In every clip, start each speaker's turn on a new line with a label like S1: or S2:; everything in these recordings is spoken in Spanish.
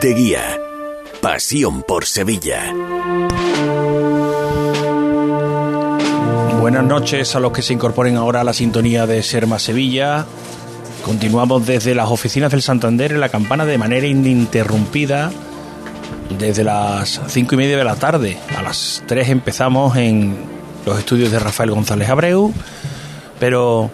S1: de Guía. Pasión por Sevilla.
S2: Buenas noches a los que se incorporen ahora a la sintonía de Serma Sevilla. Continuamos desde las oficinas del Santander en la campana de manera ininterrumpida desde las cinco y media de la tarde. A las tres empezamos en los estudios de Rafael González Abreu, pero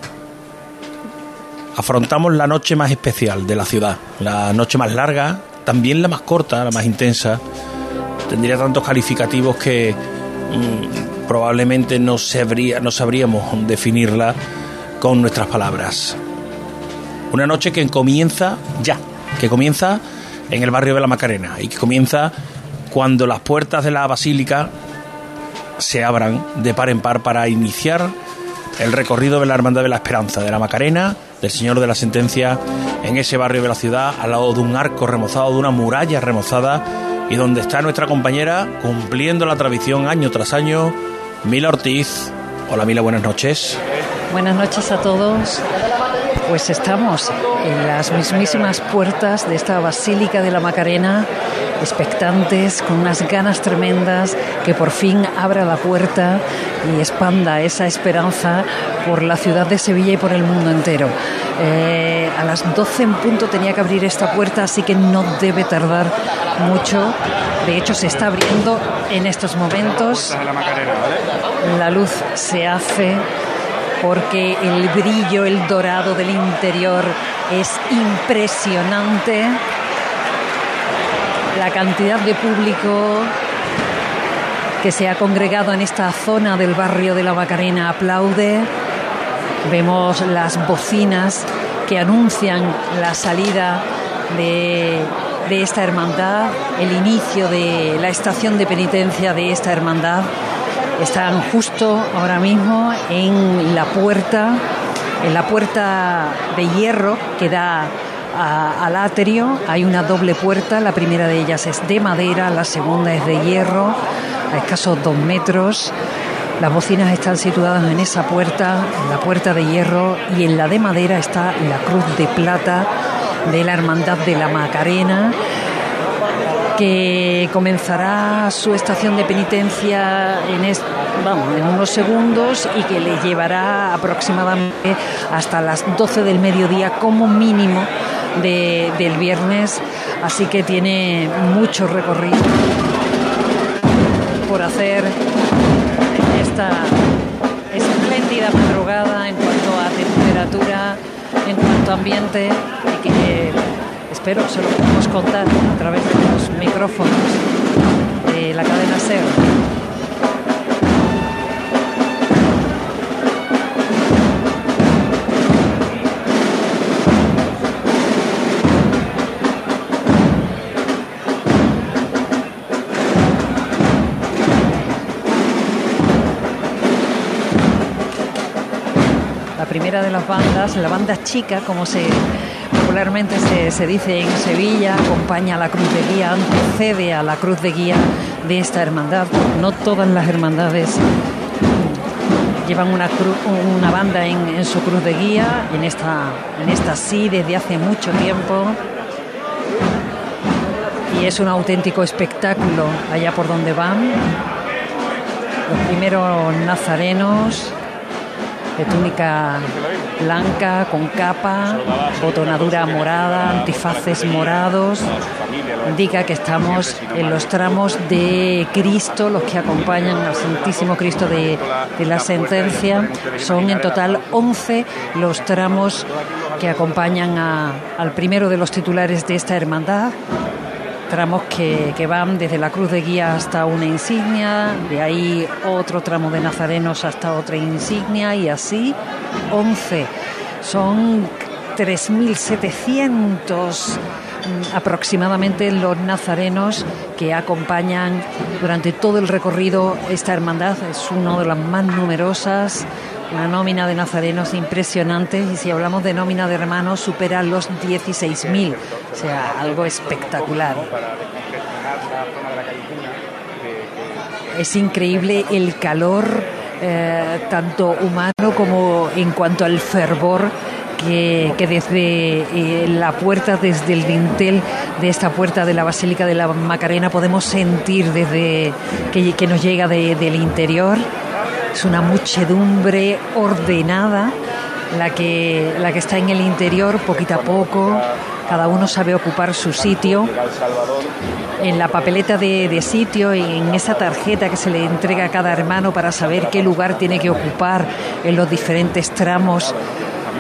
S2: afrontamos la noche más especial de la ciudad, la noche más larga, también la más corta, la más intensa. Tendría tantos calificativos que mm, probablemente no, no sabríamos definirla con nuestras palabras. Una noche que comienza ya, que comienza en el barrio de la Macarena y que comienza cuando las puertas de la basílica se abran de par en par para iniciar el recorrido de la Hermandad de la Esperanza, de la Macarena, del Señor de la Sentencia, en ese barrio de la ciudad, al lado de un arco remozado, de una muralla remozada, y donde está nuestra compañera cumpliendo la tradición año tras año, Mila Ortiz. Hola Mila, buenas noches.
S3: Buenas noches a todos. Pues estamos en las mismísimas puertas de esta Basílica de la Macarena, expectantes, con unas ganas tremendas, que por fin abra la puerta y expanda esa esperanza por la ciudad de Sevilla y por el mundo entero. Eh, a las 12 en punto tenía que abrir esta puerta, así que no debe tardar mucho. De hecho, se está abriendo en estos momentos. La luz se hace porque el brillo, el dorado del interior es impresionante. La cantidad de público que se ha congregado en esta zona del barrio de la Macarena aplaude. Vemos las bocinas que anuncian la salida de, de esta hermandad, el inicio de la estación de penitencia de esta hermandad. Están justo ahora mismo en la puerta, en la puerta de hierro que da a- al atrio. Hay una doble puerta, la primera de ellas es de madera, la segunda es de hierro, a escasos dos metros. Las bocinas están situadas en esa puerta, en la puerta de hierro, y en la de madera está la cruz de plata de la Hermandad de la Macarena, que comenzará su estación de penitencia en, es- vamos, en unos segundos y que le llevará aproximadamente hasta las 12 del mediodía como mínimo de- del viernes, así que tiene mucho recorrido por hacer esta espléndida madrugada en cuanto a temperatura, en cuanto a ambiente y que espero se lo podemos contar a través de los micrófonos de la cadena SER. De las bandas, la banda chica, como se popularmente se, dice en Sevilla, acompaña a la cruz de guía, antecede a la cruz de guía de esta hermandad. No todas las hermandades llevan una, cru- una banda en su cruz de guía, en esta, en esta sí desde hace mucho tiempo. Y es un auténtico espectáculo allá por donde van. Los primeros nazarenos de túnica blanca con capa, botonadura morada, antifaces morados. Indica que estamos en los tramos de Cristo, los que acompañan al Santísimo Cristo de, de la sentencia. Son en total 11 los tramos que acompañan a- al primero de los titulares de esta hermandad tramos que, van desde la cruz de guía hasta una insignia, de ahí otro tramo de nazarenos hasta otra insignia y así 11. Son 3.700 mm, aproximadamente los nazarenos que acompañan durante todo el recorrido esta hermandad. Es una de las más numerosas, una nómina de nazarenos impresionante y si hablamos de nómina de hermanos supera los 16.000, o sea, algo espectacular. Es increíble el calor, eh, tanto humano como en cuanto al fervor que, desde eh, la puerta, desde el dintel de esta puerta de la Basílica de la Macarena podemos sentir desde que, nos llega del interior. Es una muchedumbre ordenada la que, la que está en el interior, poquito a poco, cada uno sabe ocupar su sitio. En la papeleta de, de, sitio, en esa tarjeta que se le entrega a cada hermano para saber qué lugar tiene que ocupar en los diferentes tramos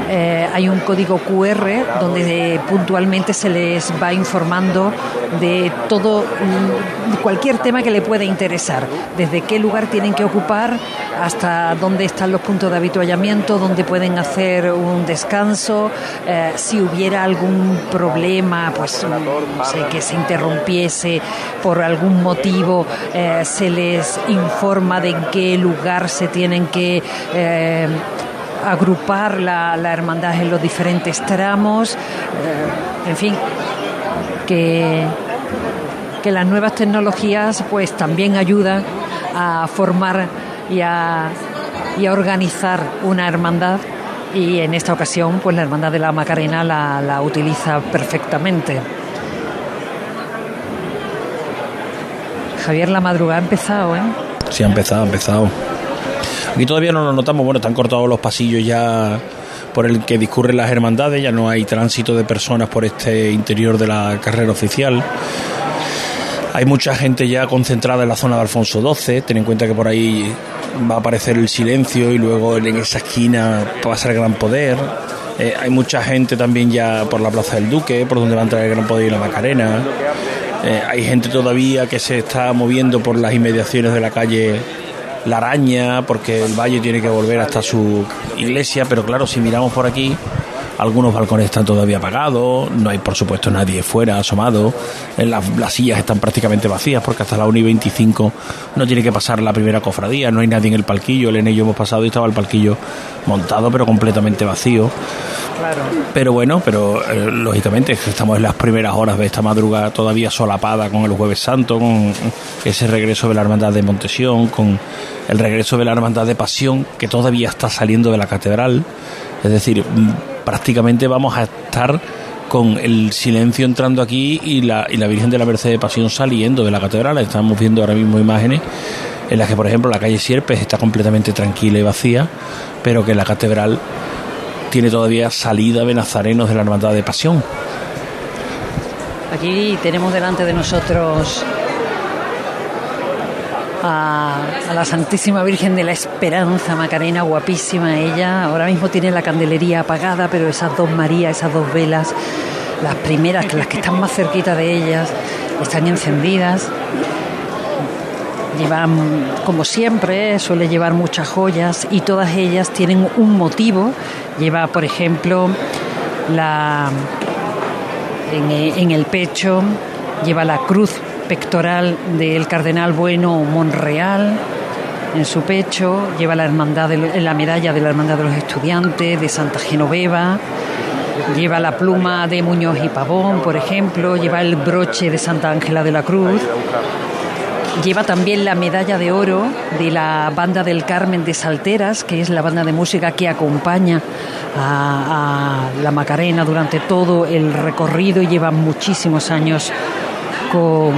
S3: eh, hay un código QR donde puntualmente se les va informando de todo, mm, cualquier tema que le pueda interesar, desde qué lugar tienen que ocupar hasta dónde están los puntos de habituallamiento, dónde pueden hacer un descanso, eh, si hubiera algún problema, pues no sé, que se interrumpiese por algún motivo, eh, se les informa de en qué lugar se tienen que agrupar la, hermandad en los diferentes tramos, eh, en fin, que, que las nuevas tecnologías pues también ayudan a formar y a, y a organizar una hermandad y en esta ocasión pues la hermandad de la Macarena la, la utiliza perfectamente. Javier, la madrugada ha empezado, ¿eh?
S2: Sí, ha empezado, ha empezado. Aquí todavía no lo notamos, bueno, están cortados los pasillos ya por el que discurren las hermandades, ya no hay tránsito de personas por este interior de la carrera oficial. Hay mucha gente ya concentrada en la zona de Alfonso XII, ten en cuenta que por ahí va a aparecer el silencio y luego en esa esquina pasa el gran poder. Eh, hay mucha gente también ya por la Plaza del Duque, por donde va a entrar el gran poder y la Macarena. Eh, hay gente todavía que se está moviendo por las inmediaciones de la calle la araña, porque el valle tiene que volver hasta su iglesia, pero claro, si miramos por aquí, algunos balcones están todavía apagados, no hay por supuesto nadie fuera asomado, las, las sillas están prácticamente vacías porque hasta la 1 y 25 no tiene que pasar la primera cofradía, no hay nadie en el palquillo, el en ello hemos pasado y estaba el palquillo montado pero completamente vacío. Pero bueno, pero eh, lógicamente estamos en las primeras horas de esta madrugada todavía solapada con el Jueves Santo, con ese regreso de la Hermandad de Montesión, con el regreso de la Hermandad de Pasión que todavía está saliendo de la catedral. Es decir, prácticamente vamos a estar con el silencio entrando aquí y la, y la Virgen de la Merced de Pasión saliendo de la catedral. Estamos viendo ahora mismo imágenes en las que, por ejemplo, la calle Sierpes está completamente tranquila y vacía, pero que la catedral tiene todavía salida de nazarenos de la Hermandad de Pasión.
S3: Aquí tenemos delante de nosotros a, la Santísima Virgen de la Esperanza, Macarena, guapísima ella. Ahora mismo tiene la candelería apagada, pero esas dos Marías, esas dos velas, las primeras, las que están más cerquita de ellas, están encendidas. Llevan, como siempre, suele llevar muchas joyas y todas ellas tienen un motivo. Lleva, por ejemplo, la en, el pecho, lleva la cruz pectoral del cardenal Bueno Monreal en su pecho, lleva la hermandad la medalla de la hermandad de los estudiantes de Santa Genoveva, lleva la pluma de Muñoz y Pavón, por ejemplo, lleva el broche de Santa Ángela de la Cruz Lleva también la medalla de oro de la banda del Carmen de Salteras, que es la banda de música que acompaña a, la Macarena durante todo el recorrido y lleva muchísimos años con,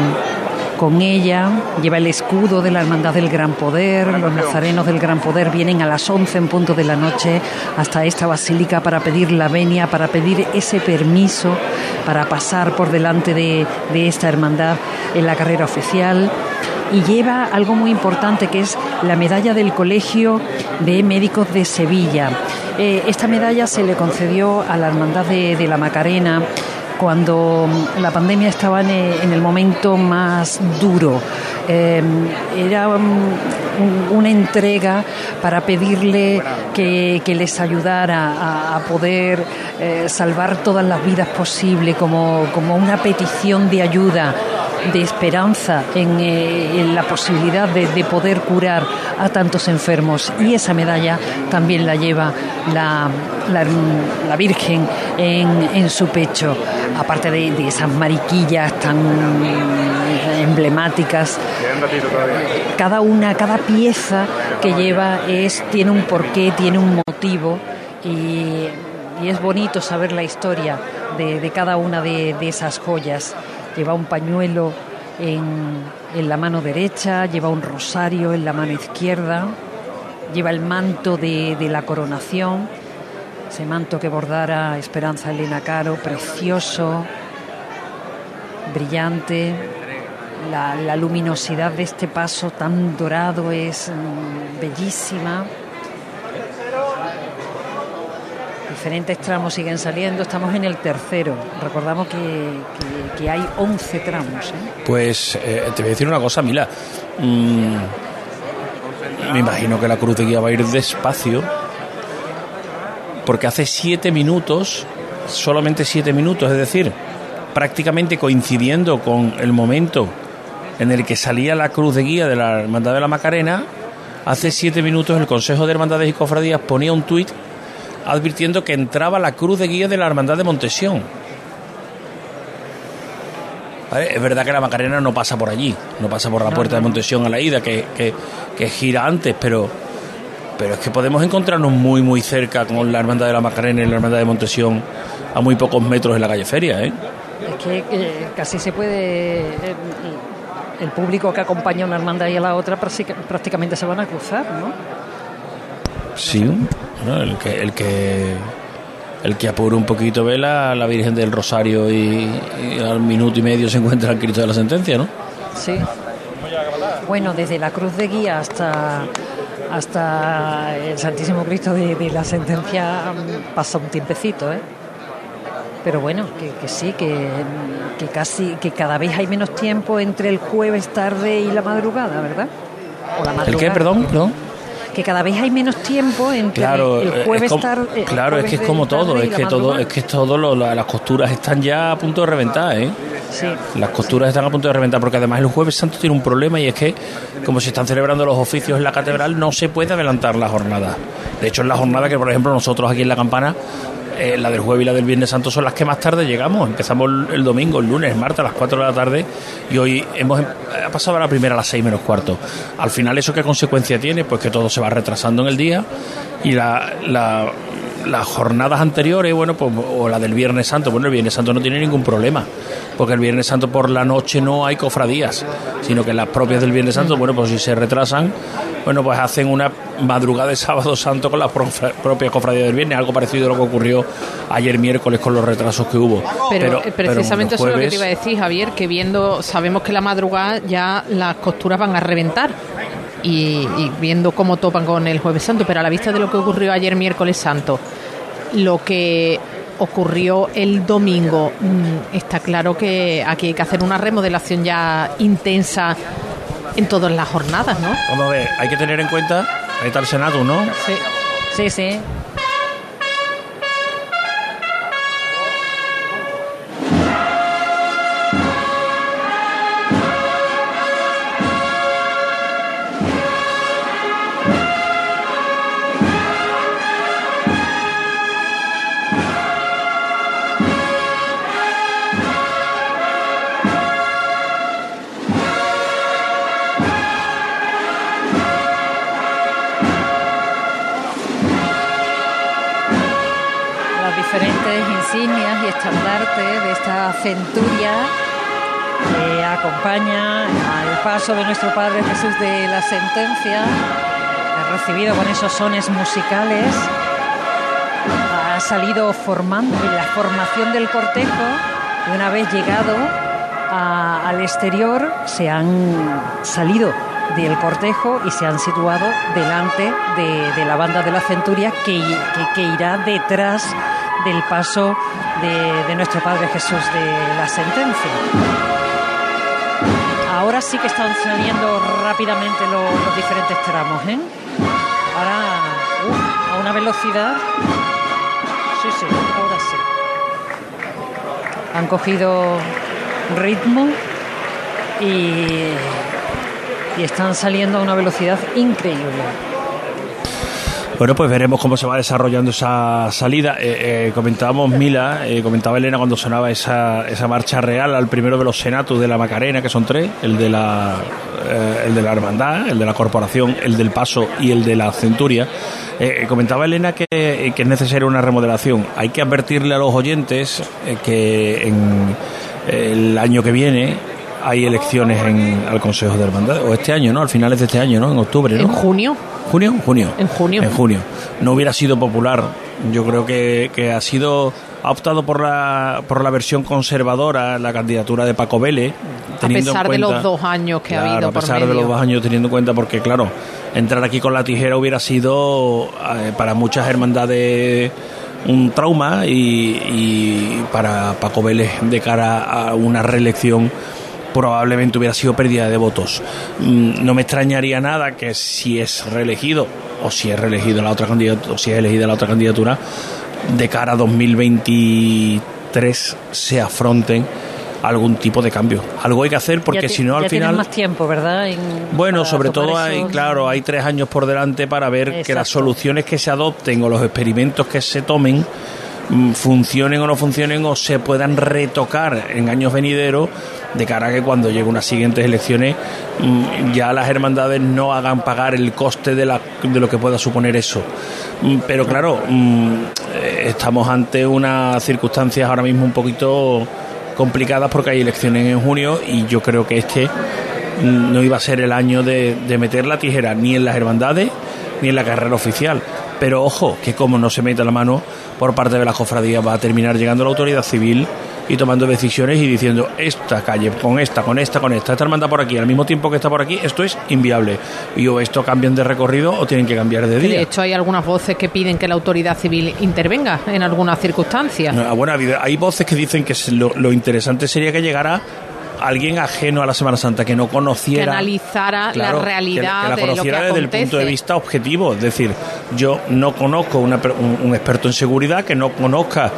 S3: con ella. Lleva el escudo de la Hermandad del Gran Poder. Los nazarenos del Gran Poder vienen a las 11 en punto de la noche hasta esta basílica para pedir la venia, para pedir ese permiso para pasar por delante de, de esta hermandad en la carrera oficial y lleva algo muy importante que es la medalla del Colegio de Médicos de Sevilla. Eh, esta medalla se le concedió a la Hermandad de, la Macarena cuando la pandemia estaba en el, momento más duro. Eh, era una entrega para pedirle que, les ayudara a, poder eh, salvar todas las vidas posibles, como, como una petición de ayuda de esperanza eh, en, la posibilidad de, poder curar a tantos enfermos. Y esa medalla también la lleva la, la, Virgen en, su pecho, aparte de, esas mariquillas tan emblemáticas. Cada una, cada pieza que lleva es, tiene un porqué, tiene un motivo y y es bonito saber la historia de, cada una de, esas joyas. Lleva un pañuelo en, la mano derecha, lleva un rosario en la mano izquierda, lleva el manto de, la coronación, ese manto que bordara Esperanza Elena Caro, precioso, brillante. La, luminosidad de este paso tan dorado es mm, bellísima. Diferentes tramos siguen saliendo, estamos en el tercero. Recordamos que, hay 11 tramos. ¿eh?
S2: Pues eh, te voy a decir una cosa, Mila. Mm, me imagino que la cruz de guía va a ir despacio, porque hace siete minutos, solamente siete minutos, es decir, prácticamente coincidiendo con el momento en el que salía la cruz de guía de la Hermandad de la Macarena, hace siete minutos el Consejo de Hermandades y Cofradías ponía un tuit advirtiendo que entraba la cruz de guía de la Hermandad de Montesión. Es verdad que la Macarena no pasa por allí, no pasa por la puerta de Montesión a la ida, que, que, gira antes, pero, pero es que podemos encontrarnos muy, muy cerca con la Hermandad de la Macarena y la Hermandad de Montesión a muy pocos metros en la calle Feria. ¿eh?
S3: Es que casi se puede. El, público que acompaña a una hermandad y a la otra prácticamente se van a cruzar, ¿no?
S2: Sí, el que. El que el que apure un poquito ve la, la Virgen del Rosario y, al minuto y medio se encuentra el Cristo de la Sentencia, ¿no?
S3: Sí. Bueno, desde la cruz de guía hasta hasta el Santísimo Cristo de, de la Sentencia mm, pasa un tiempecito, ¿eh? pero bueno, que, sí, que, casi, que cada vez hay menos tiempo entre el jueves tarde y la madrugada, ¿verdad?
S2: ¿El qué, perdón? perdón?
S3: Que cada vez hay menos tiempo entre el jueves tarde
S2: claro es que es como todo es que todo es que todo las costuras están ya a punto de reventar ¿eh? Sí. Las costuras están a punto de reventar porque además el jueves santo tiene un problema y es que como se están celebrando los oficios en la catedral no se puede adelantar la jornada. De hecho es la jornada que por ejemplo nosotros aquí en la campana eh, la del jueves y la del viernes santo son las que más tarde llegamos. Empezamos el domingo, el lunes, el martes a las 4 de la tarde y hoy hemos em, ha pasado a la primera a las 6 menos cuarto. Al final, ¿eso qué consecuencia tiene? Pues que todo se va retrasando en el día y la, las jornadas anteriores, bueno, pues, o la del Viernes Santo, bueno, el Viernes Santo no tiene ningún problema, porque el Viernes Santo por la noche no hay cofradías, sino que las propias del Viernes Santo, bueno, pues si se retrasan, bueno, pues hacen una madrugada de sábado santo con las propias cofradías del viernes, algo parecido a lo que ocurrió ayer miércoles con los retrasos que hubo.
S4: Pero, eh, precisamente eso es lo que te iba a decir, Javier, que viendo, sabemos que la madrugada ya las costuras van a reventar. Y, y, viendo cómo topan con el jueves santo, pero a la vista de lo que ocurrió ayer miércoles santo, lo que ocurrió el domingo, mm, está claro que aquí hay que hacer una remodelación ya intensa en todas las jornadas, ¿no?
S2: Vamos a ver, hay que tener en cuenta, ahí está el Senado, ¿no?
S3: Sí, sí, sí. Centuria que acompaña al paso de nuestro Padre Jesús de la sentencia, recibido con esos sones musicales, ha salido formando la formación del cortejo y una vez llegado al exterior se han salido del cortejo y se han situado delante de, la banda de la centuria que irá detrás del paso de, nuestro Padre Jesús de la sentencia. Ahora sí que están saliendo rápidamente los, diferentes tramos, ¿eh? Ahora a una velocidad. Sí, sí, ahora sí. Han cogido ritmo y, y están saliendo a una velocidad increíble.
S2: Bueno, pues veremos cómo se va desarrollando esa salida. Eh, eh, comentábamos Mila, eh, comentaba Elena cuando sonaba esa, esa marcha real al primero de los senatos de la Macarena, que son tres, el de la, el de la Hermandad, el de la Corporación, el del Paso y el de la Centuria. comentaba Elena que, que, es necesaria una remodelación. Hay que advertirle a los oyentes que en el año que viene hay elecciones en, al Consejo de Hermandad, o este año, ¿no? Al finales de este año, ¿no? En octubre, ¿no?
S4: En junio.
S2: ¿Junio? Junio.
S4: En junio.
S2: En junio. No hubiera sido popular. Yo creo que, que ha sido ha optado por la, por la versión conservadora, la candidatura de Paco Vélez.
S4: A pesar de los dos años que ha habido.
S2: A pesar de los dos años, teniendo en cuenta, porque claro, entrar aquí con la tijera hubiera sido eh, para muchas hermandades un trauma y, y, para Paco Vélez de cara a una reelección probablemente hubiera sido pérdida de votos. Mm, no me extrañaría nada que si es reelegido o si es reelegido la otra candidatura, o si es elegida la otra candidatura de cara a 2023 se afronten algún tipo de cambio. Algo hay que hacer porque si no al final
S3: más tiempo, ¿verdad?
S2: bueno, sobre todo hay claro, hay tres años por delante para ver que las soluciones que se adopten o los experimentos que se tomen mm, funcionen o no funcionen o se puedan retocar en años venideros de cara a que cuando lleguen unas siguientes elecciones mm, ya las hermandades no hagan pagar el coste de, la, de lo que pueda suponer eso. Mm, pero claro, mm, eh, estamos ante unas circunstancias ahora mismo un poquito complicadas porque hay elecciones en junio y yo creo que este no iba a ser el año de, de meter la tijera ni en las hermandades ni en la carrera oficial. Pero ojo, que como no se meta la mano por parte de la cofradía va a terminar llegando la autoridad civil y tomando decisiones y diciendo esta calle con esta, con esta, con esta, esta hermandad por aquí, al mismo tiempo que está por aquí, esto es inviable. Y o esto cambian de recorrido o tienen que cambiar de día.
S4: De hecho, hay algunas voces que piden que la autoridad civil intervenga en algunas circunstancias.
S2: Ah, bueno, hay voces que dicen que lo, lo interesante sería que llegara alguien ajeno a la Semana Santa que no conociera
S4: que analizara la realidad
S2: que, la conociera
S4: desde
S2: el punto de vista objetivo es decir yo no conozco un, experto en seguridad que no conozca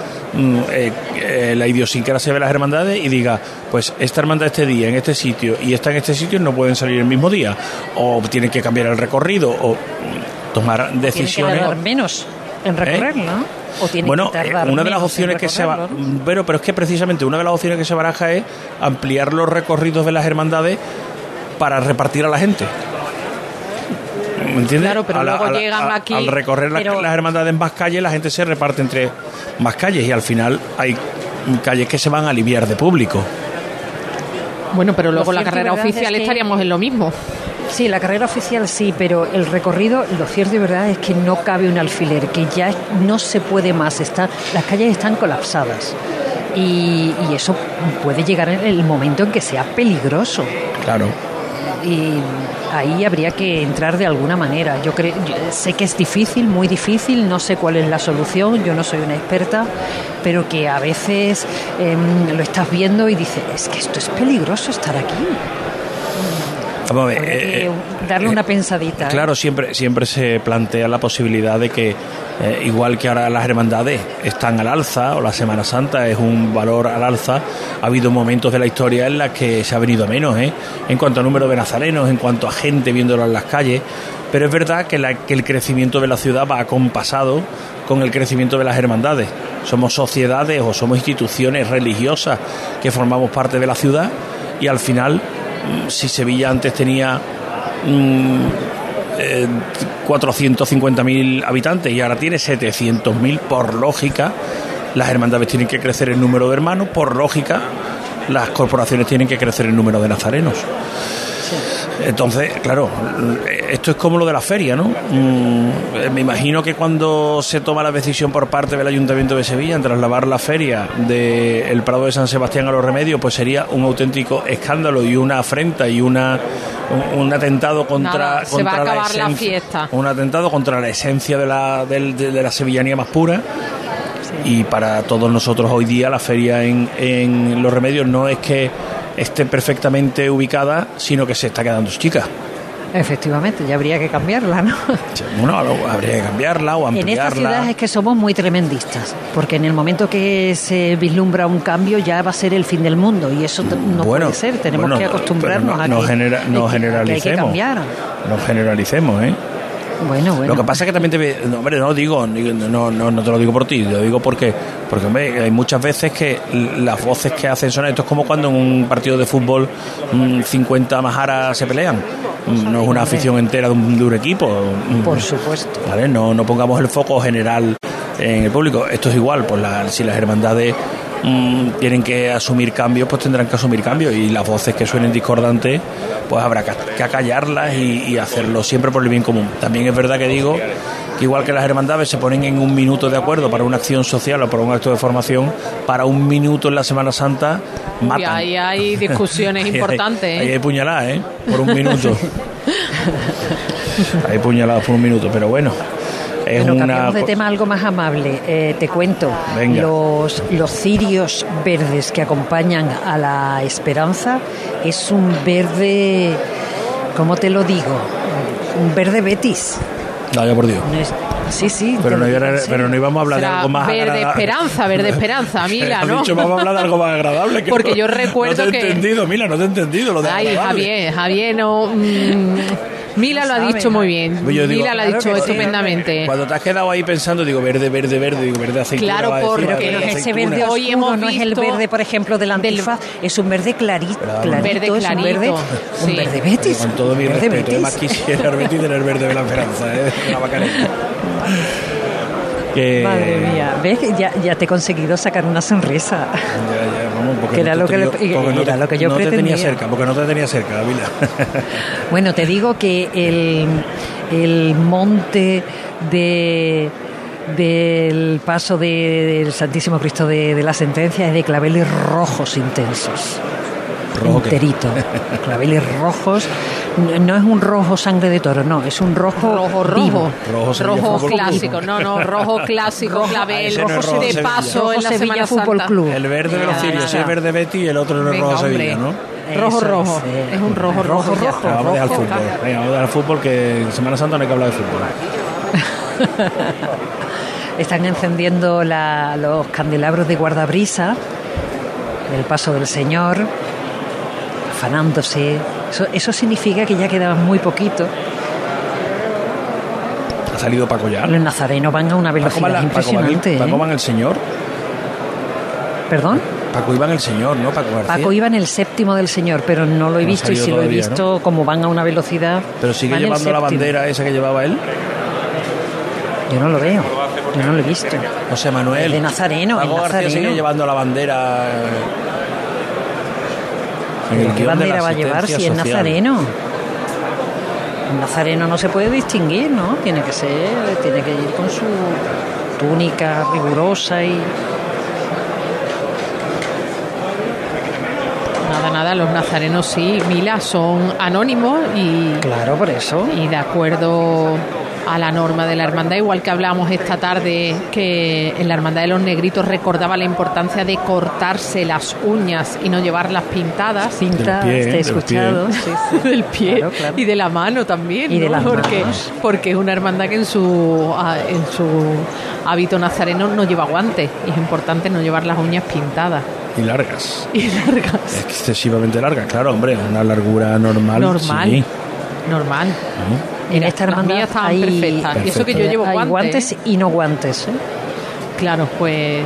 S2: eh, eh, la idiosincrasia de las hermandades y diga pues esta hermandad este día en este sitio y esta en este sitio no pueden salir el mismo día o tienen que cambiar el recorrido o tomar decisiones
S3: que menos en recorrer, ¿Eh? ¿no?
S2: bueno, eh, una de las opciones que se va, pero, pero es que precisamente una de las opciones que se baraja es ampliar los recorridos de las hermandades para repartir a la gente. ¿Me entiendes?
S4: Claro, pero luego llegan aquí.
S2: Al recorrer las hermandades en más calles, la gente se reparte entre más calles y al final hay calles que se van a aliviar de público.
S4: Bueno, pero luego la carrera oficial estaríamos en lo mismo.
S3: Sí, la carrera oficial sí, pero el recorrido, lo cierto y verdad es que no cabe un alfiler, que ya no se puede más. Está, las calles están colapsadas. Y, eso puede llegar en el momento en que sea peligroso.
S2: Claro.
S3: Y ahí habría que entrar de alguna manera. Yo, creo, sé que es difícil, muy difícil, no sé cuál es la solución, yo no soy una experta, pero que a veces em, lo estás viendo y dices, es que esto es peligroso estar aquí.
S2: Eh,
S3: eh, darle una pensadita.
S2: ¿eh? Claro, siempre, siempre se plantea la posibilidad de que, igual que ahora las hermandades están al alza, o la Semana Santa es un valor al alza, ha habido momentos de la historia en las que se ha venido menos, ¿eh? en cuanto a número de nazarenos, en cuanto a gente viéndolo en las calles. Pero es verdad que, que el crecimiento de la ciudad va acompasado con el crecimiento de las hermandades. Somos sociedades o somos instituciones religiosas que formamos parte de la ciudad y al final si Sevilla antes tenía 450.000 mm, eh, habitantes y ahora tiene 700.000, por lógica, las hermandades tienen que crecer el número de hermanos, por lógica, las corporaciones tienen que crecer el número de nazarenos. Entonces, claro, esto es como lo de la feria, ¿no? Mm, me imagino que cuando se toma la decisión por parte del Ayuntamiento de Sevilla en trasladar la feria del Prado de San Sebastián a los Remedios, pues sería un auténtico escándalo y una afrenta y una un, atentado contra, contra
S4: la, esencia,
S2: un atentado contra la esencia de la, de, la sevillanía más pura. Y para todos nosotros hoy día la feria en, en Los Remedios no es que esté perfectamente ubicada, sino que se está quedando chica.
S3: Efectivamente, ya habría que cambiarla, ¿no?
S2: Bueno, habría que cambiarla o ampliarla.
S3: En esta ciudad es que somos muy tremendistas, porque en el momento que se vislumbra un cambio ya va a ser el fin del mundo y eso no puede ser. Tenemos que acostumbrarnos
S2: a que,
S3: no
S2: generalicemos.
S3: hay que cambiar.
S2: No generalicemos, ¿eh?
S3: Bueno, bueno.
S2: Lo que pasa es que también te... No, hombre, no digo, no, no, no te lo digo por ti, lo digo porque, porque hombre, hay muchas veces que las voces que hacen son... Esto es como cuando en un partido de fútbol 50 mm, majaras se pelean. Mm, no es una afición entera de un, equipo.
S3: Mm. Por supuesto.
S2: ¿Vale? No, no pongamos el foco general en el público. Esto es igual, pues si las hermandades tienen que asumir cambios, pues tendrán que asumir cambios y las voces que suenen discordantes, pues habrá que acallarlas y, hacerlo siempre por el bien común. También es verdad que digo que igual que las hermandades se ponen en un minuto de acuerdo para una acción social o para un acto de formación, para un minuto en la Semana Santa matan. Y
S4: ahí hay discusiones importantes.
S2: Ahí hay, puñaladas, ¿eh? Por un minuto. hay puñaladas por un minuto, pero bueno.
S3: Bueno, cambiamos de tema algo más amable. Eh, te cuento, los, los cirios verdes que acompañan a la esperanza es un verde, ¿cómo te lo digo? Un verde betis.
S2: Vaya por Dios.
S3: Sí, sí.
S2: Pero no, pero no, íbamos a hablar de algo más
S4: verde esperanza, verde esperanza, Mila, ¿no?
S2: dicho, vamos a hablar de algo más agradable.
S4: Porque yo recuerdo
S2: no
S4: te
S2: he entendido, Mila, no te he entendido lo de
S4: Ay, Javier, Javier, no... Mm, Mila lo ha dicho muy bien. Mila lo ha dicho estupendamente.
S2: Cuando te has quedado ahí pensando, digo verde, verde, verde, digo verde aceituna.
S3: Claro, porque no es ese verde hoy hemos no es el verde, por ejemplo, del antifaz, es un verde clarito, clarito, verde clarito, es un verde, un verde betis.
S2: Con todo mi respeto, además quisiera el betis tener verde de la esperanza, ¿eh? Una bacaneta.
S3: Madre mía, ¿ves? Ya, ya te he conseguido sacar una sonrisa. Ya,
S2: ya, porque
S3: que era, lo, que
S2: lo
S3: que yo
S2: no
S3: pretendía.
S2: te tenía cerca, porque no te tenía cerca, Davila.
S3: bueno, te digo que el, el monte de del paso del Santísimo Cristo de, de la Sentencia es de claveles rojos intensos. Rojo enterito. Claveles rojos no es un rojo sangre de toro, no, es un rojo,
S4: rojo
S3: vivo.
S4: Rojo, rojo clásico, no, no, rojo clásico, clavel, rojo de paso en la Sevilla Semana Fútbol
S2: Club. El verde de los cirios, es verde Betty y el otro no es rojo Sevilla, ¿no?
S4: Rojo, rojo. Es, un rojo, rojo, rojo.
S2: Vamos a dejar fútbol. Venga, vamos a dejar fútbol que en Semana Santa no hay que hablar de fútbol.
S3: Están encendiendo la, los candelabros de guardabrisa del paso del Señor, afanándose eso, significa que ya quedaba muy poquito.
S2: ¿Ha salido Paco ya?
S3: Los nazarenos van a una velocidad impresionante.
S2: Paco, Paco va en el Señor.
S3: ¿Perdón?
S2: Paco iba en el Señor, ¿no? Paco García.
S3: Paco iba en el séptimo del Señor, pero no lo he visto y si lo he visto como van a una velocidad.
S2: Pero sigue llevando la bandera esa que llevaba él.
S3: Yo no lo veo. Yo no lo he visto.
S2: José Manuel.
S3: de Nazareno.
S2: Paco García sigue llevando la bandera.
S3: ¿Qué bandera va a llevar si es nazareno? El nazareno no se puede distinguir, ¿no? Tiene que ser, tiene que ir con su túnica rigurosa y
S4: Nada, nada, los nazarenos sí, Mila, son anónimos y.
S3: Claro, por eso.
S4: Y de acuerdo a la norma de la hermandad, igual que hablamos esta tarde que en la hermandad de los negritos recordaba la importancia de cortarse las uñas y no llevarlas pintadas.
S3: Pintadas, te he escuchado.
S4: del pie y de la mano también,
S3: y de las
S4: porque, porque es una hermandad que en su, en su hábito nazareno no lleva guantes y es importante no llevar las uñas pintadas.
S2: Y largas.
S4: Y largas.
S2: Excesivamente largas, claro, hombre, una largura normal.
S4: Normal. Normal.
S3: En esta hermandad estaban hay,
S4: perfectas. Y eso que yo llevo guantes.
S3: guantes y no guantes. ¿eh?
S4: Claro, pues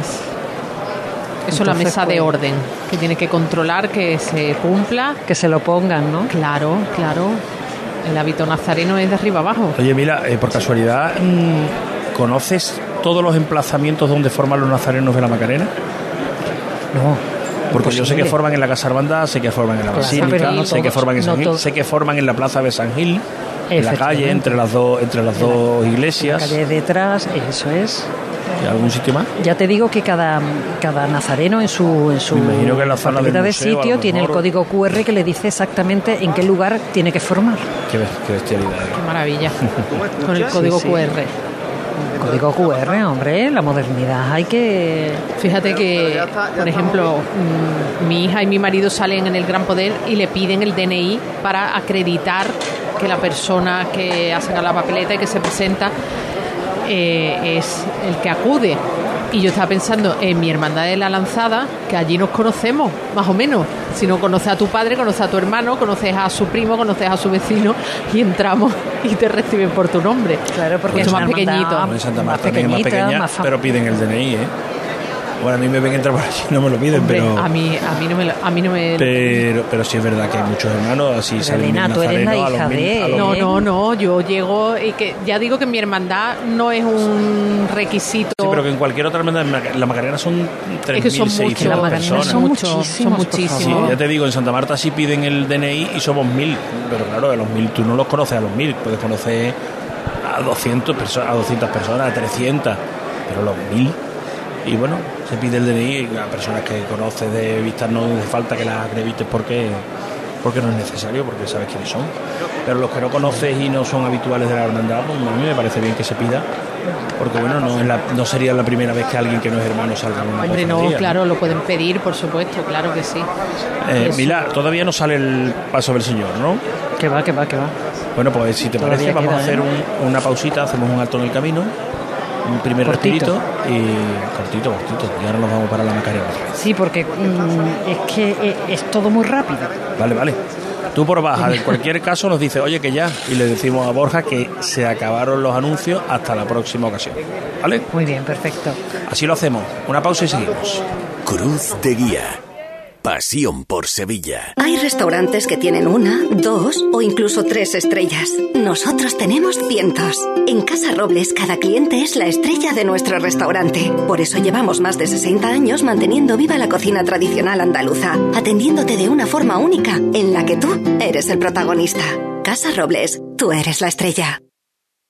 S4: eso es la mesa de pues, orden, que tiene que controlar que se cumpla.
S3: Que se lo pongan, ¿no?
S4: Claro, claro. El hábito nazareno es de arriba abajo.
S2: Oye, mira, eh, por casualidad, mm, ¿conoces todos los emplazamientos donde forman los nazarenos de la Macarena?
S3: No.
S2: Porque yo sé que forman en la Casa Armanda, sé que forman en la Basílica, sé que forman en San Gil, sé que forman en la Plaza de San Gil, en la calle, entre las dos, entre las dos iglesias.
S3: La calle detrás, eso es.
S2: ¿Y algún sitio más?
S3: Ya te digo que cada, cada nazareno en su, en su
S2: de
S3: sitio tiene el código QR que le dice exactamente en qué lugar tiene que formar.
S2: Qué, bestialidad. ¿eh?
S4: Qué maravilla. Con el código QR.
S3: Código QR, hombre, la modernidad hay que...
S4: Fíjate que, por ejemplo, mm, mi hija y mi marido salen en el Gran Poder y le piden el DNI para acreditar que la persona que hace la papeleta y que se presenta eh, es el que acude Y yo estaba pensando en mi hermandad de la lanzada, que allí nos conocemos, más o menos. Si no conoces a tu padre, conoces a tu hermano, conoces a su primo, conoces a su vecino y entramos y te reciben por tu nombre.
S3: Claro, porque es
S4: más pequeñito.
S2: En Santa Marta es más pequeña, pero piden el DNI, ¿eh? Bueno, a mí me ven entrar por allí, no me lo piden, pero...
S4: A mí, a mí no me a mí no me
S2: pero, pero sí es verdad que hay muchos hermanos, así
S3: pero Elena, tú eres la hija de...
S4: No, no, no, yo llego y que ya digo que mi hermandad no es un requisito...
S2: Sí, pero que en cualquier otra hermandad, la Macarena son 3.600 personas.
S3: Son muchísimos, son muchísimos.
S2: Sí, ya te digo, en Santa Marta sí piden el DNI y somos 1.000, pero claro, a los 1.000 tú no los conoces a los 1.000, puedes conocer a 200, personas, a 200 personas, a 300, pero los 1.000 y bueno, se pide el DNI a personas que conoces de vista no hace falta que las acredites porque porque no es necesario, porque sabes quiénes son. Pero los que no conoces y no son habituales de la hermandad, pues a mí me parece bien que se pida, porque bueno, no, no sería la primera vez que alguien que no es hermano salga
S4: una Hombre, no, claro, lo pueden pedir, por supuesto, claro que sí.
S2: Eh, Mila, todavía no sale el paso del Señor, ¿no?
S3: Que va, que va, que va.
S2: Bueno, pues si te parece, vamos a hacer ¿eh? una pausita, hacemos un alto en el camino un primer cortito. y cortito, cortito. Y ahora nos vamos para la Macarena.
S3: Sí, porque mm, es que eh, es, todo muy rápido.
S2: Vale, vale. Tú por baja, en cualquier caso nos dice, oye que ya, y le decimos a Borja que se acabaron los anuncios hasta la próxima ocasión. ¿Vale?
S3: Muy bien, perfecto.
S2: Así lo hacemos. Una pausa y seguimos.
S1: Cruz de Guía. Pasión por Sevilla.
S5: Hay restaurantes que tienen una, dos o incluso tres estrellas. Nosotros tenemos cientos. En Casa Robles cada cliente es la estrella de nuestro restaurante. Por eso llevamos más de 60 años manteniendo viva la cocina tradicional andaluza, atendiéndote de una forma única en la que tú eres el protagonista. Casa Robles, tú eres la estrella.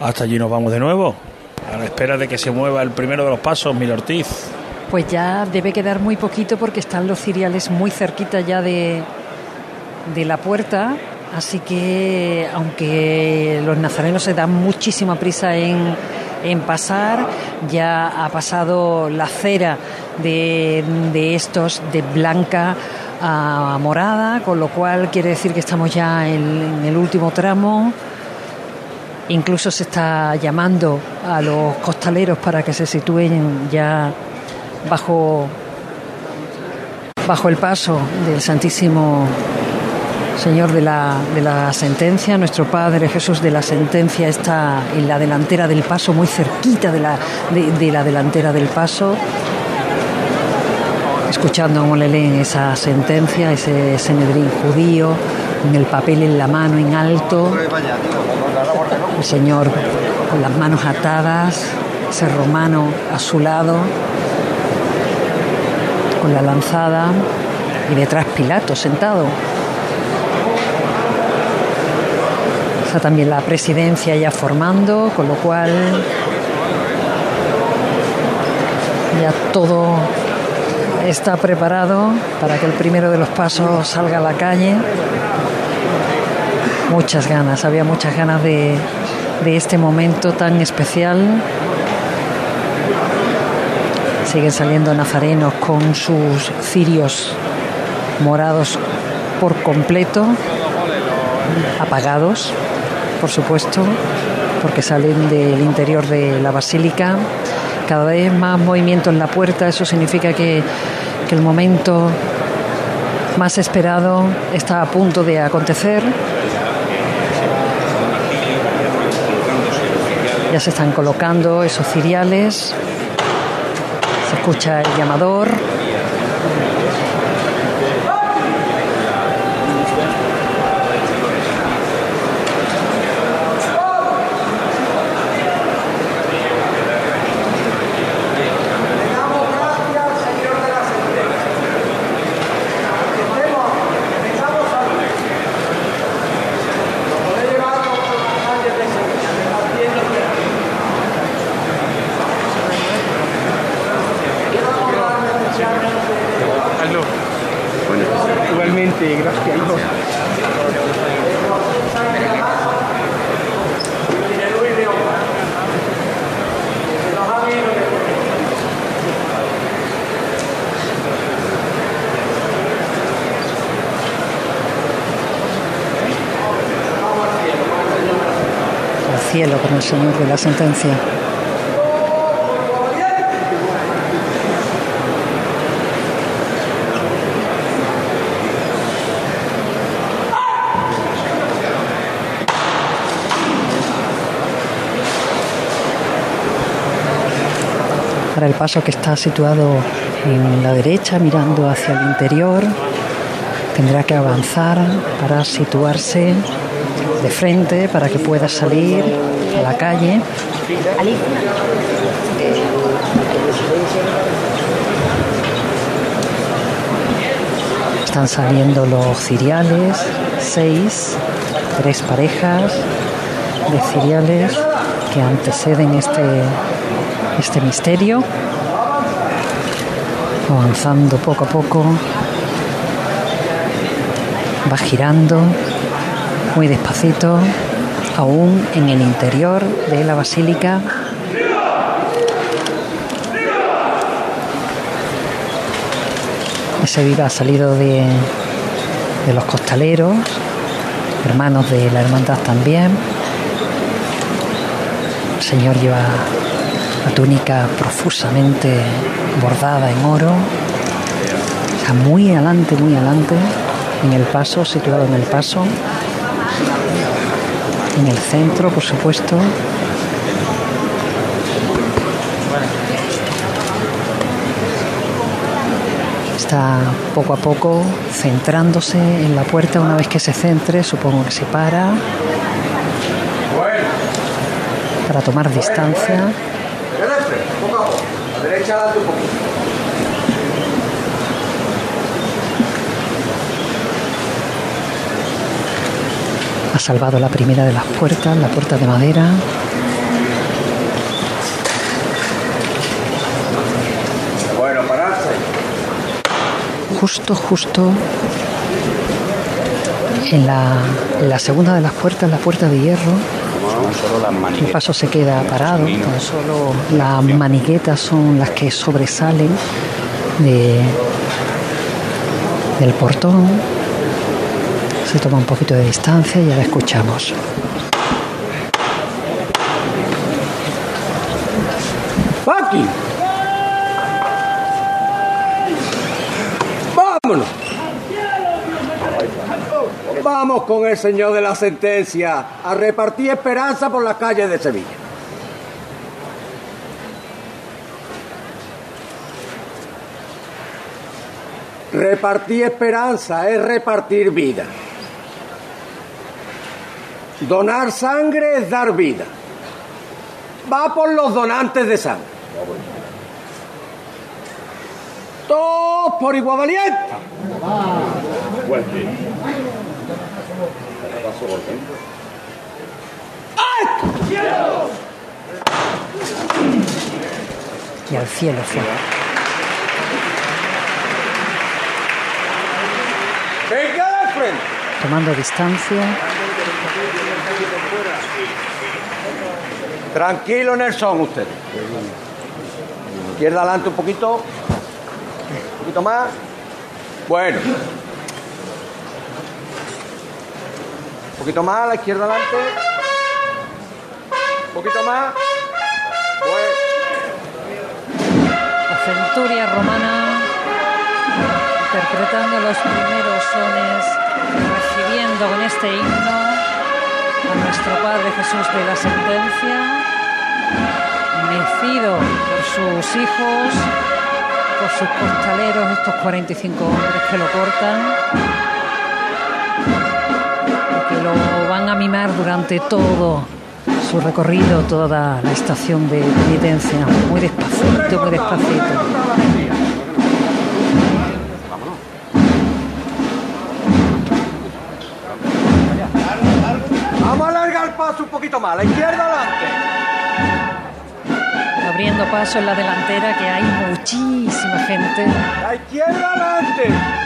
S2: Hasta allí nos vamos de nuevo. A la espera de que se mueva el primero de los pasos, Mil Ortiz.
S3: Pues ya debe quedar muy poquito porque están los ciriales muy cerquita ya de, de la puerta. Así que, aunque los nazarenos se dan muchísima prisa en, en pasar, ya ha pasado la cera de, de estos de blanca a morada, con lo cual quiere decir que estamos ya en, el último tramo. Incluso se está llamando a los costaleros para que se sitúen ya bajo, bajo el paso del Santísimo Señor de la, de la sentencia. Nuestro Padre Jesús de la sentencia está en la delantera del paso, muy cerquita de la, de, la delantera del paso escuchando cómo le leen esa sentencia, ese senedrín judío, con el papel en la mano en alto, el Señor con las manos atadas, ese romano a su lado, con la lanzada, y detrás Pilato sentado. Está también la presidencia ya formando, con lo cual ya todo está preparado para que el primero de los pasos salga a la calle. Muchas ganas, había muchas ganas de, este momento tan especial. Siguen saliendo nazarenos con sus cirios morados por completo, apagados, por supuesto, porque salen del interior de la basílica cada vez más movimiento en la puerta, eso significa que, el momento más esperado está a punto de acontecer. Ya se están colocando esos ciriales, se escucha el llamador. Cielo con el Señor de la sentencia. El paso que está situado en la derecha, mirando hacia el interior, tendrá que avanzar para situarse de frente para que pueda salir a la calle. Están saliendo los ciriales, seis, tres parejas de ciriales que anteceden este, este misterio, avanzando poco a poco, va girando muy despacito, aún en el interior de la basílica. Ese viva ha salido de, de los costaleros, hermanos de la hermandad también. El Señor lleva la túnica profusamente bordada en oro. Está muy adelante, muy adelante, en el paso, situado en el paso en el centro, por supuesto. Está poco a poco centrándose en la puerta. Una vez que se centre, supongo que se para para tomar distancia. Ha salvado la primera de las puertas, la puerta de madera.
S6: Bueno,
S3: justo, justo. En la, segunda de las puertas, la puerta de hierro. El paso se queda parado, tan solo las maniquetas son las que sobresalen de, del portón. Se toma un poquito de distancia y ahora escuchamos.
S6: ¡Paqui! ¡Vámonos! Vamos con el señor de la sentencia a repartir esperanza por las calles de Sevilla. Repartir esperanza es repartir vida. Donar sangre es dar vida. Va por los donantes de sangre. Todos por igual valiente.
S3: Y al cielo fue.
S6: Venga frente.
S3: Tomando distancia.
S6: Tranquilo, Nelson, usted. Izquierda adelante un poquito. Un poquito más. Bueno. Un poquito más a la izquierda adelante. Un poquito más.
S3: La centuria romana interpretando los primeros sones, recibiendo con este himno a nuestro Padre Jesús de la sentencia, mecido por sus hijos, por sus costaleros, estos 45 hombres que lo cortan lo van a mimar durante todo su recorrido, toda la estación de penitencia, muy despacito, muy despacito.
S6: Vamos a alargar el paso un poquito más, la izquierda adelante.
S3: Abriendo paso en la delantera que hay muchísima gente.
S6: La izquierda adelante.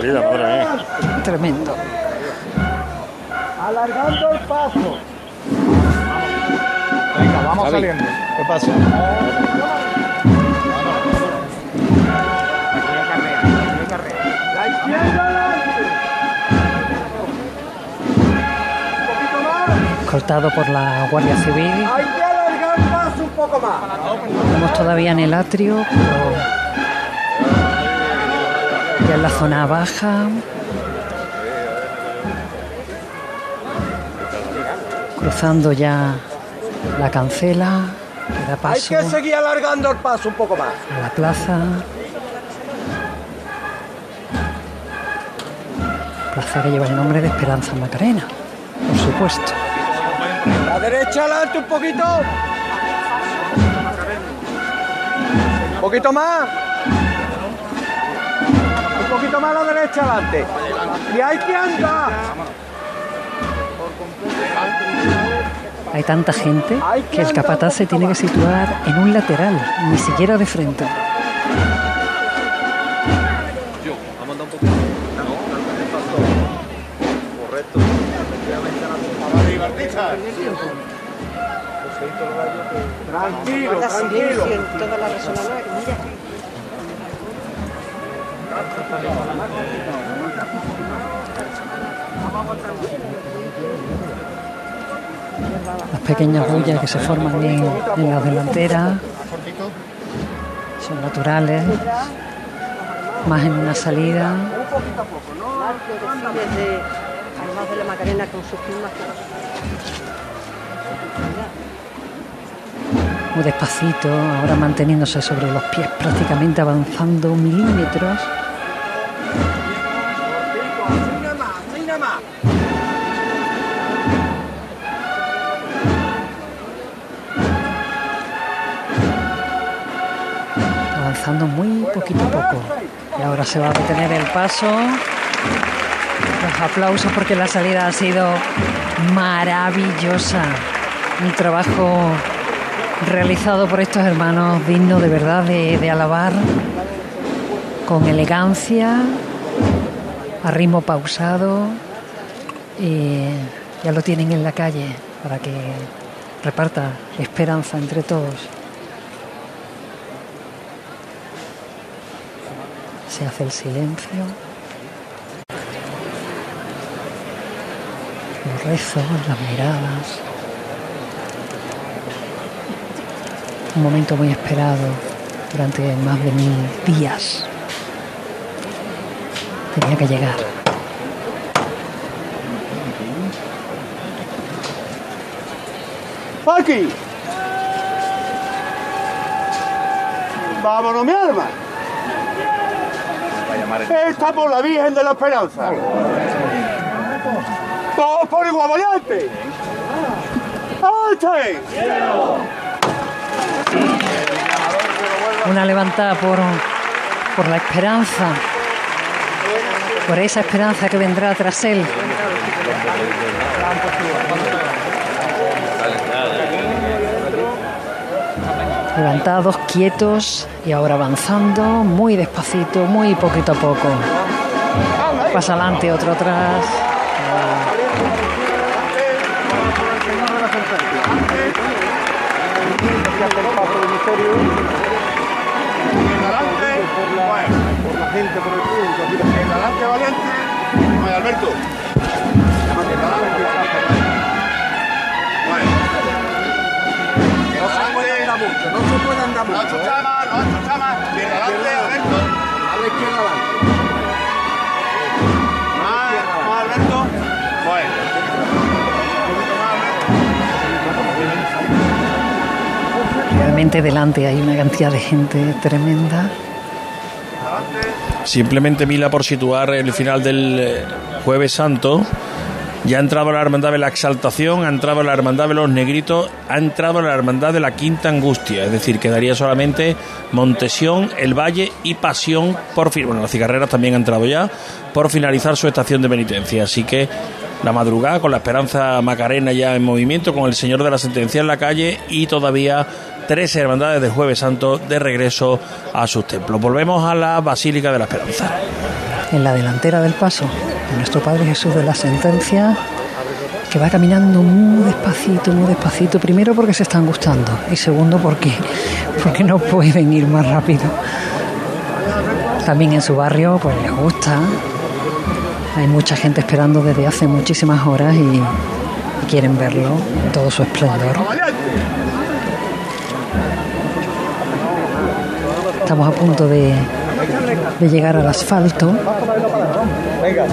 S2: Salida, madre mía?
S3: Tremendo.
S6: Alargando el paso.
S2: Venga, vamos saliendo. ¿Qué pasa?
S6: La izquierda
S3: escoltado por la Guardia Civil.
S6: Hay que alargar más un poco más.
S3: Estamos todavía en el atrio, pero ya en la zona baja. Cruzando ya la cancela. paso
S6: Hay que seguir alargando el paso un poco más.
S3: A la plaza. Plaza que lleva el nombre de Esperanza Macarena, por supuesto.
S6: La derecha adelante un poquito. Un poquito más. Un poquito más a la derecha adelante. Y hay que andar.
S3: Hay tanta gente que el capataz se tiene que situar en un lateral, ni siquiera de frente.
S6: Tranquilo, tranquilo.
S3: Las pequeñas bullas que se forman en, en la delantera son naturales, más en una salida.
S7: de Macarena con
S3: muy despacito, ahora manteniéndose sobre los pies, prácticamente avanzando milímetros. Avanzando muy poquito a poco, Y ahora se va a detener el paso. Los aplausos porque la salida ha sido maravillosa. Un trabajo realizado por estos hermanos digno de verdad de, alabar, con elegancia, a ritmo pausado. Y ya lo tienen en la calle para que reparta esperanza entre todos. Se hace el silencio. Los rezos, las miradas. Un momento muy esperado durante más de mil días. Tenía que llegar.
S8: Aquí. Vámonos, mi alma. Esta por la Virgen de la Esperanza. Todos por igual valiente.
S3: Una levantada por, por la esperanza, por esa esperanza que vendrá tras él. Levantados, quietos y ahora avanzando muy despacito, muy poquito a poco. Pasa adelante, otro atrás.
S8: por No chucha más, no chucha más. Y adelante, Alberto. A la izquierda adelante. Más, Alberto.
S3: Realmente delante hay una cantidad de gente tremenda.
S2: Simplemente Mila por situar el final del eh, jueves santo ya ha entrado la hermandad de la exaltación, ha entrado la hermandad de los negritos, ha entrado la hermandad de la quinta angustia. Es decir, quedaría solamente Montesión, El Valle y Pasión por fin. Bueno, las cigarreras también han entrado ya por finalizar su estación de penitencia. Así que la madrugada con la esperanza Macarena ya en movimiento, con el señor de la sentencia en la calle y todavía tres hermandades del Jueves Santo de regreso a sus templos. Volvemos a la Basílica de la Esperanza.
S3: En la delantera del paso nuestro Padre Jesús de la sentencia, que va caminando muy despacito, muy despacito, primero porque se están gustando y segundo porque, porque no pueden ir más rápido. También en su barrio pues les gusta, hay mucha gente esperando desde hace muchísimas horas y, quieren verlo en todo su esplendor. Estamos a punto de, de llegar al asfalto
S8: Venga.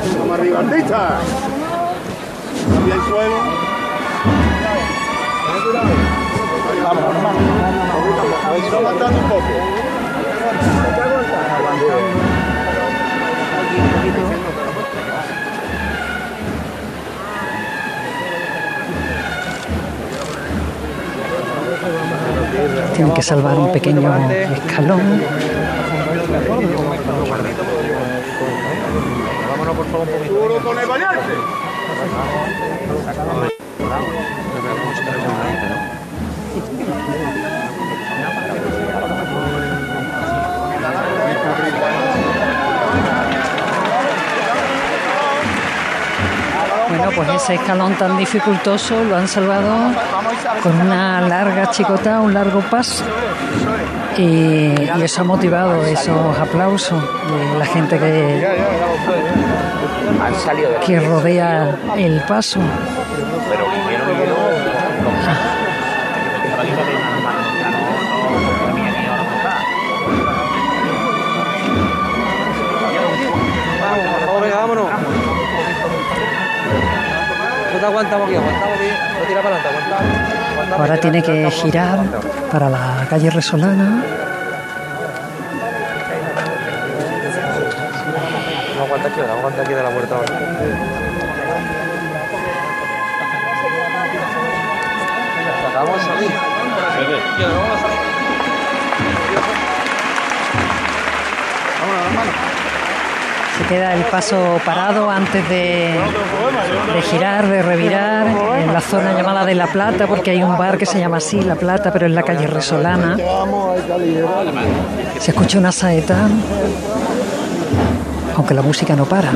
S3: Tienen que salvar un pequeño escalón.
S8: Favor, un el
S3: Bueno, pues ese escalón tan dificultoso lo han salvado con una larga chicota, un largo paso. Y, eso ha motivado esos aplausos de la gente que, que rodea el paso.
S9: aguantamos aquí, aguantamos bien. No tira para adelante, aguantamos.
S3: Ahora tiene que girar para la calle Resolana.
S9: No aguanta aquí, no aguanta aquí de la puerta ahora. Vamos a salir. Vamos a salir.
S3: Se queda el paso parado antes de, girar, de revirar, en la zona llamada de La Plata, porque hay un bar que se llama así, La Plata, pero en la calle Resolana. Se escucha una saeta, aunque la música no para.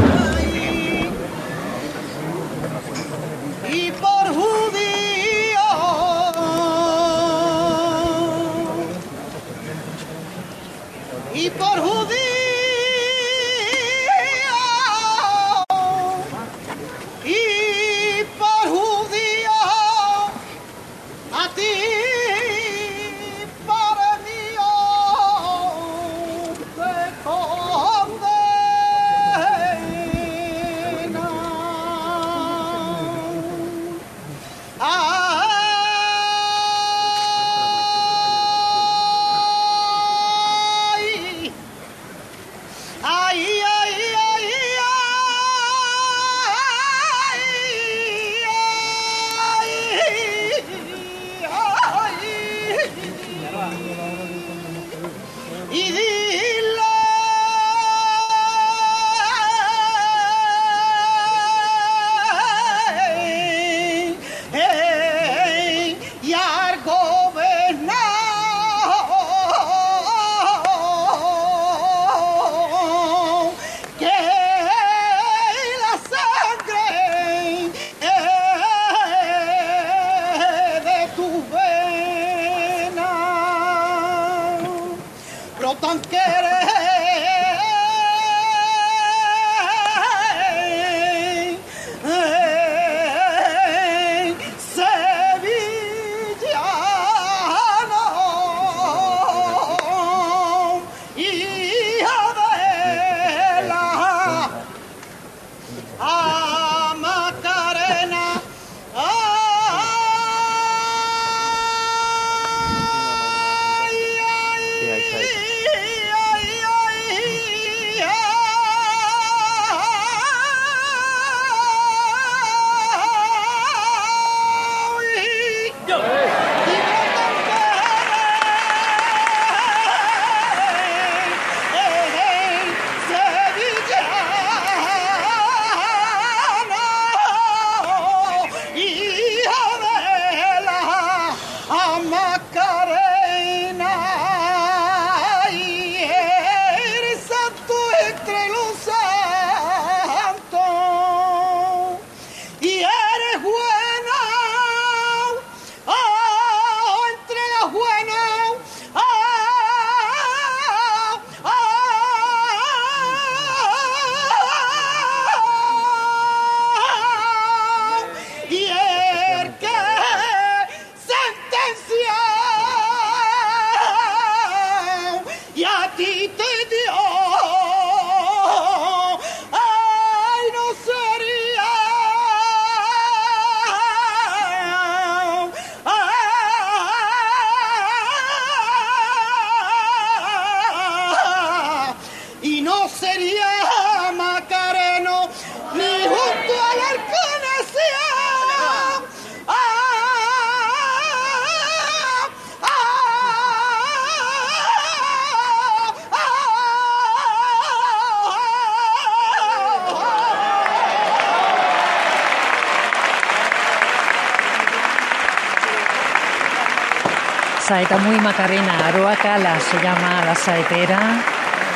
S3: Saeta muy macarena, Aroa Cala se llama la saetera,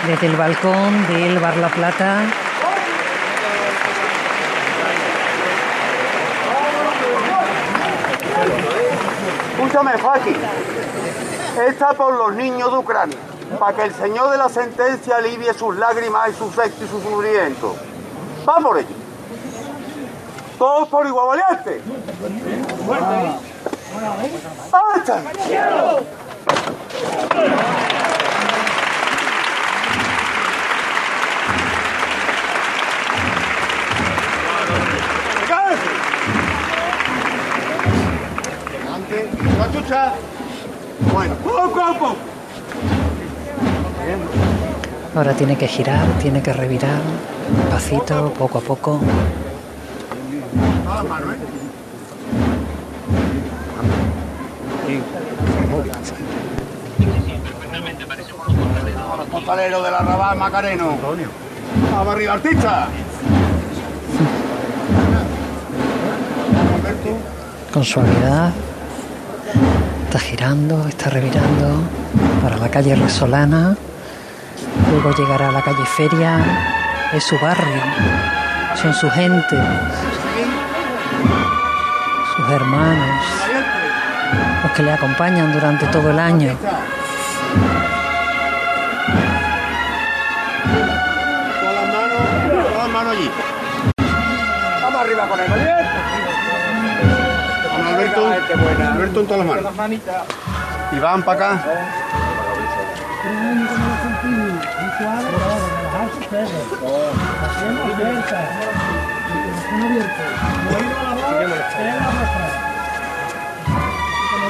S3: desde el balcón del Bar La Plata.
S10: Escúchame, Faki. Esta por los niños de Ucrania, para que el señor de la sentencia alivie sus lágrimas y su sexo y su sufrimiento. Va por ello. Todos por igual valiente. ¡Alta! chucha. Bueno, poco a poco.
S3: Ahora tiene que girar, tiene que revirar, pasito, poco a poco.
S10: Los costaleros del arrabal macareno. Vamos arriba, artista.
S3: Con suavidad. Está girando, está revirando para la calle Resolana. Luego llegará a la calle Feria, es su barrio, son su gente, sus hermanos, los que le acompañan durante todo el año.
S10: Todas las manos, todas las manos allí. Vamos arriba con él, ¿vale? Vamos, Alberto. Alberto en todas las manos. Y van para acá.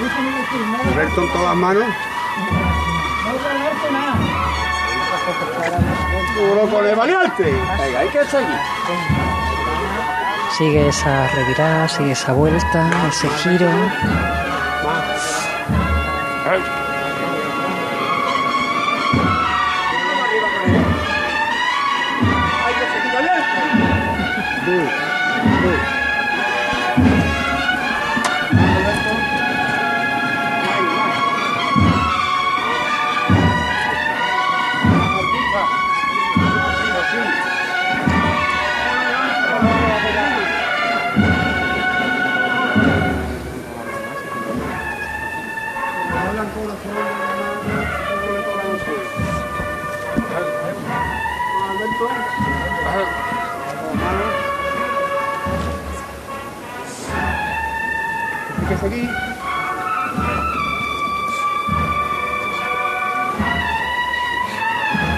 S10: Alberto en todas manos. Duro con el valiente. Venga, hay que seguir.
S3: Sigue esa revirada, sigue esa vuelta, ese giro.
S10: Hay que seguir seguir.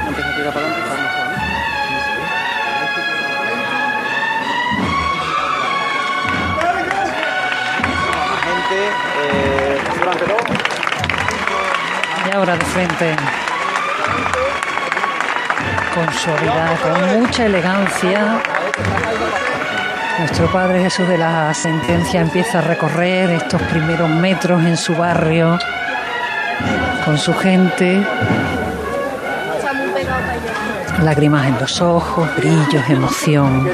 S9: Empieza a tirar para adelante eh, durante todo.
S3: Y ahora de frente. Con suavidad, con mucha elegancia. Nuestro Padre Jesús de la Sentencia empieza a recorrer estos primeros metros en su barrio, con su gente, lágrimas en los ojos, brillos, emoción.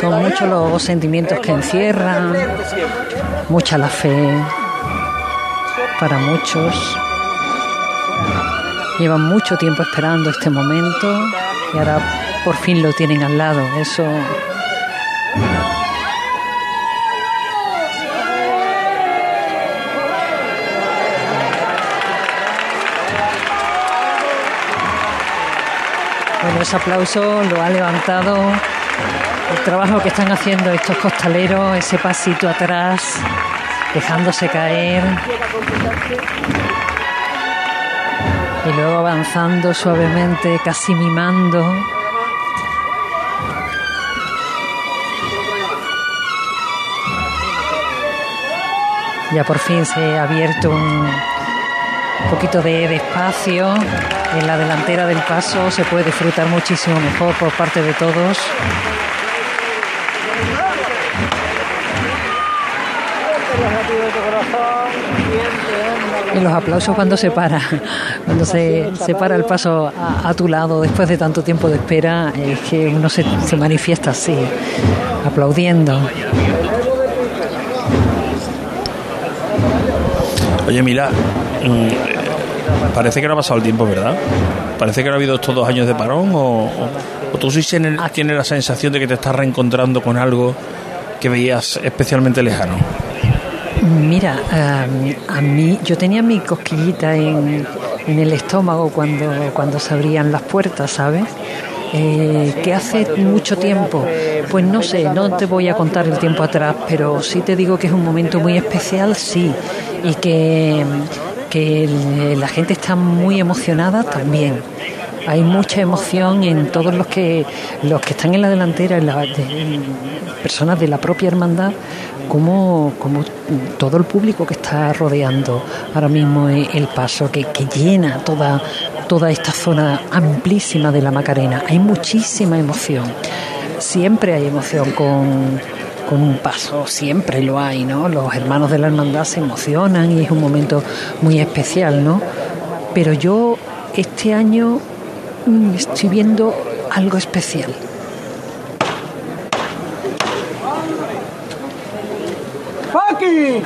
S3: Son muchos los sentimientos que encierran, mucha la fe para muchos. Llevan mucho tiempo esperando este momento y ahora por fin lo tienen al lado. Eso Bueno, ese aplauso lo ha levantado el trabajo que están haciendo estos costaleros, ese pasito atrás, dejándose caer y luego avanzando suavemente, casi mimando. Ya por fin se ha abierto un poquito de, espacio en la delantera del paso, se puede disfrutar muchísimo mejor por parte de todos. Y los aplausos cuando se para, cuando se, se para el paso a, a tu lado después de tanto tiempo de espera, es que uno se, se manifiesta así, aplaudiendo.
S2: Oye, mira, mm, parece que no ha pasado el tiempo, ¿verdad? Parece que no ha habido estos dos años de parón o, o- o tú sí tienes, tienes la sensación de que te estás reencontrando con algo que veías especialmente lejano.
S3: Mira, eh, a mí yo tenía mi cosquillita en, el estómago cuando, cuando se abrían las puertas, ¿sabes? Eh, que hace mucho tiempo, pues no sé, no te voy a contar el tiempo atrás, pero sí te digo que es un momento muy especial, sí, y que, que la gente está muy emocionada también. Hay mucha emoción en todos los que los que están en la delantera, en la- personas de la propia hermandad, como, como todo el público que está rodeando ahora mismo el el paso, que, que llena toda, toda esta zona amplísima de la Macarena. Hay muchísima emoción. Siempre hay emoción con, con un paso, siempre lo hay, ¿no? Los hermanos de la hermandad se emocionan y es un momento muy especial, ¿no? Pero yo este año estoy viendo algo especial.
S6: ¡Paqui!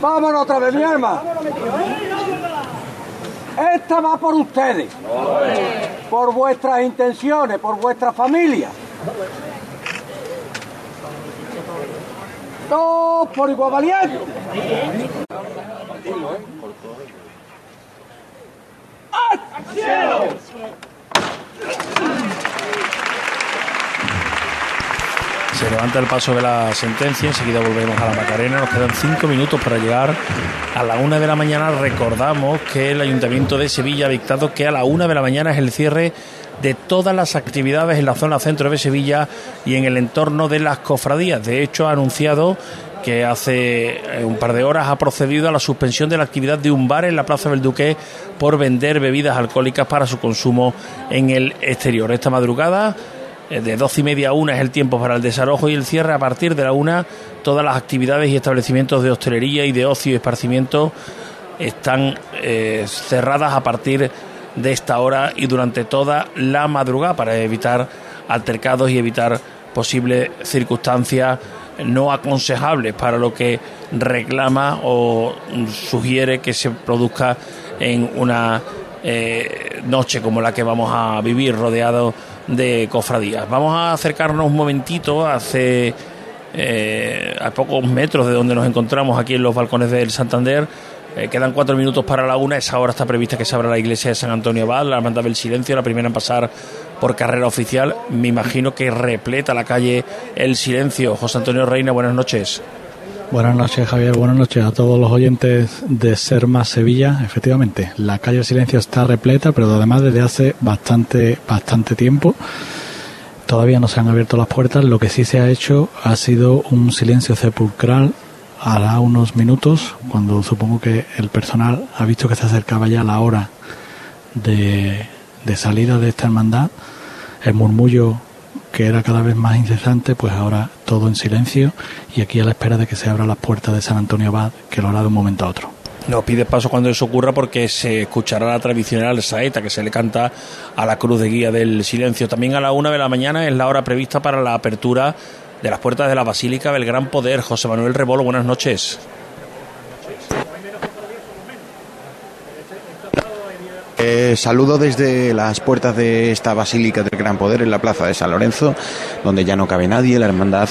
S6: Vámonos otra vez, mi alma. Esta va por ustedes, por vuestras intenciones, por vuestra familia. Dos por igual valiente.
S2: Se levanta el paso de la sentencia, enseguida volvemos a la Macarena, nos quedan cinco minutos para llegar a la una de la mañana. Recordamos que el Ayuntamiento de Sevilla ha dictado que a la una de la mañana es el cierre de todas las actividades en la zona centro de Sevilla y en el entorno de las cofradías. De hecho, ha anunciado que hace eh, un par de horas ha procedido a la suspensión de la actividad de un bar en la Plaza del Duque por vender bebidas alcohólicas para su consumo en el exterior. Esta madrugada eh, de doce y media a una es el tiempo para el desalojo y el cierre. A partir de la una, todas las actividades y establecimientos de hostelería y de ocio y esparcimiento están eh, cerradas a partir de esta hora y durante toda la madrugada para evitar altercados y evitar posibles circunstancias no aconsejables para lo que reclama o sugiere que se produzca en una eh, noche como la que vamos a vivir rodeado de cofradías. Vamos a acercarnos un momentito hace eh, a pocos metros de donde nos encontramos aquí en los balcones del Santander. Eh, quedan cuatro minutos para la una. Esa hora está prevista que se abra la iglesia de San Antonio Abad, la hermandad del silencio, la primera en pasar por carrera oficial. Me imagino que repleta la calle el silencio. José Antonio Reina, buenas noches.
S11: Buenas noches, Javier. Buenas noches a todos los oyentes de Ser Más Sevilla. Efectivamente, la calle Silencio está repleta, pero además desde hace bastante, bastante tiempo. Todavía no se han abierto las puertas. Lo que sí se ha hecho ha sido un silencio sepulcral hará unos minutos, cuando supongo que el personal ha visto que se acercaba ya la hora de, de salida de esta hermandad. El murmullo que era cada vez más incesante, pues ahora todo en silencio y aquí a la espera de que se abran las puertas de San Antonio Abad, que lo hará de un momento a otro.
S2: No pide paso cuando eso ocurra porque se escuchará la tradicional saeta que se le canta a la cruz de guía del silencio. También a la una de la mañana es la hora prevista para la apertura de las puertas de la Basílica del Gran Poder. José Manuel Rebolo, buenas noches.
S12: Eh, saludo desde las puertas de esta Basílica del Gran Poder en la Plaza de San Lorenzo, donde ya no cabe nadie. La Hermandad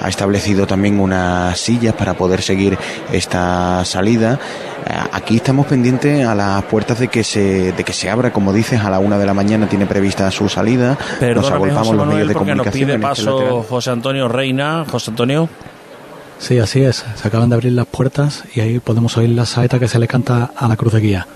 S12: ha establecido también unas sillas para poder seguir esta salida. Eh, aquí estamos pendientes a las puertas de que se de que se abra, como dices, a la una de la mañana tiene prevista su salida.
S2: nos agolpamos los medios de comunicación. Nos pide paso José Antonio Reina. José Antonio.
S11: Sí, así es. Se acaban de abrir las puertas y ahí podemos oír la saeta que se le canta a la cruz de guía.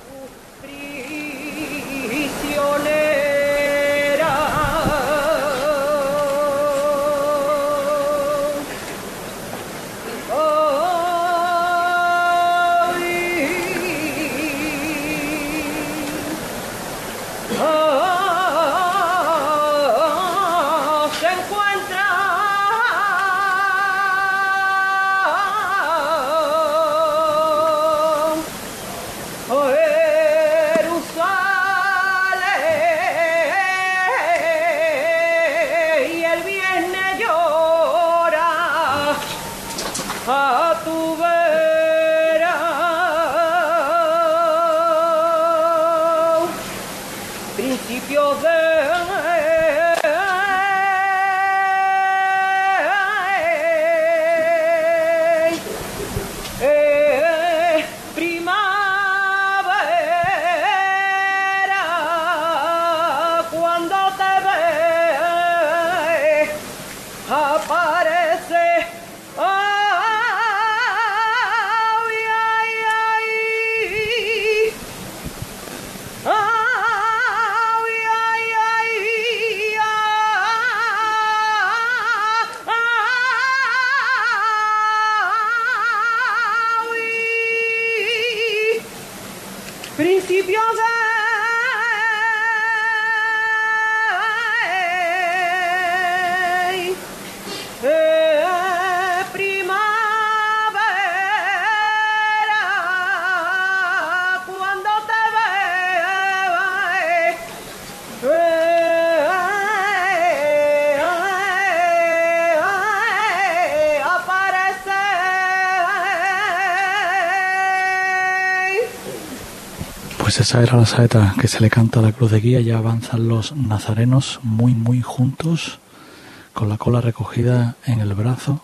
S13: Esa era la saeta que se le canta a la cruz de guía. Ya avanzan los nazarenos muy, muy juntos, con la cola recogida en el brazo